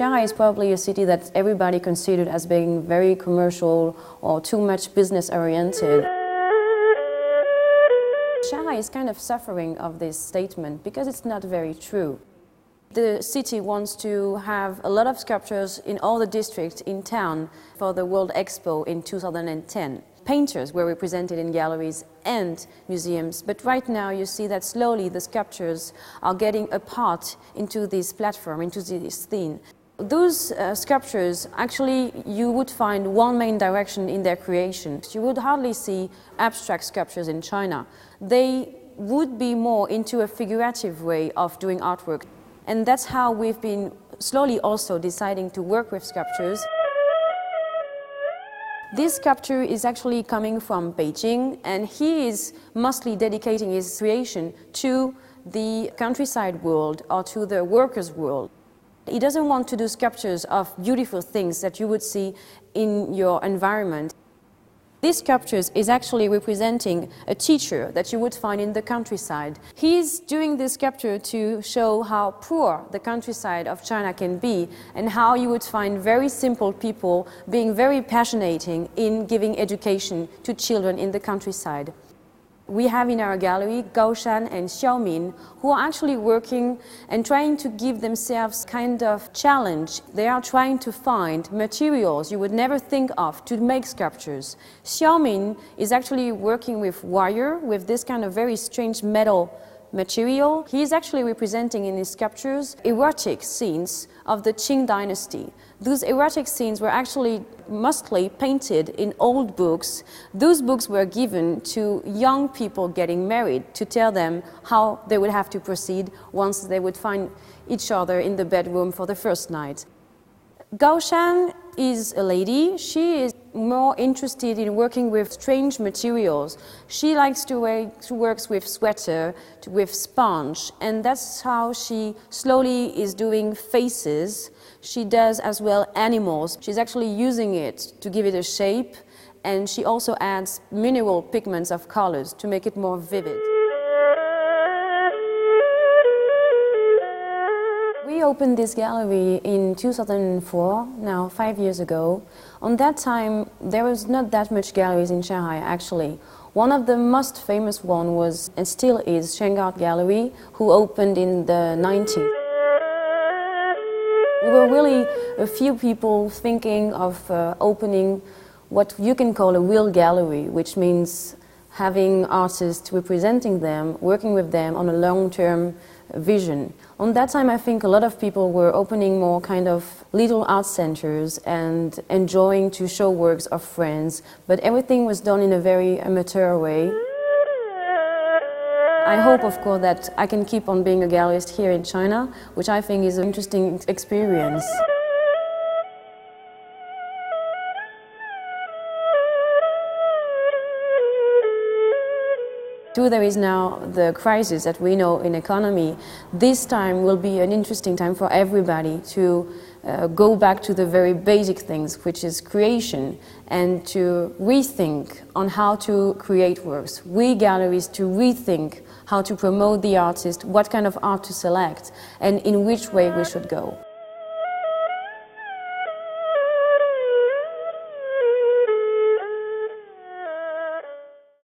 Shanghai is probably a city that everybody considered as being very commercial or too much business oriented. Shanghai is kind of suffering of this statement because it's not very true. The city wants to have a lot of sculptures in all the districts in town for the World Expo in 2010. Painters were represented in galleries and museums, but right now you see that slowly the sculptures are getting apart into this platform, into this theme. Those uh, sculptures, actually, you would find one main direction in their creation. You would hardly see abstract sculptures in China. They would be more into a figurative way of doing artwork. And that's how we've been slowly also deciding to work with sculptures. This sculpture is actually coming from Beijing, and he is mostly dedicating his creation to the countryside world or to the workers' world. He doesn't want to do sculptures of beautiful things that you would see in your environment. This sculpture is actually representing a teacher that you would find in the countryside. He's doing this sculpture to show how poor the countryside of China can be and how you would find very simple people being very passionate in giving education to children in the countryside we have in our gallery Gao Shan and Xiao Min, who are actually working and trying to give themselves kind of challenge. They are trying to find materials you would never think of to make sculptures. Xiao Min is actually working with wire, with this kind of very strange metal material. He is actually representing in his sculptures erotic scenes of the Qing dynasty. Those erotic scenes were actually mostly painted in old books. Those books were given to young people getting married to tell them how they would have to proceed once they would find each other in the bedroom for the first night. Gao Shan is a lady. She is more interested in working with strange materials. She likes to, work, with sweater, with sponge, and that's how she slowly is doing faces. She does as well animals. She's actually using it to give it a shape, and she also adds mineral pigments of colors to make it more vivid. We opened this gallery in 2004, now five years ago. On that time, there was not that much galleries in Shanghai, actually. One of the most famous one was, and still is, Shanghai Gallery, who opened in the 90s. We were really a few people thinking of uh, opening what you can call a real gallery, which means having artists representing them, working with them on a long-term vision. On that time, I think a lot of people were opening more kind of little art centers and enjoying to show works of friends, but everything was done in a very amateur way. I hope, of course, that I can keep on being a gallerist here in China, which I think is an interesting experience. Too, there is now the crisis that we know in economy. This time will be an interesting time for everybody to uh, go back to the very basic things, which is creation, and to rethink on how to create works. We galleries to rethink how to promote the artist, what kind of art to select, and in which way we should go.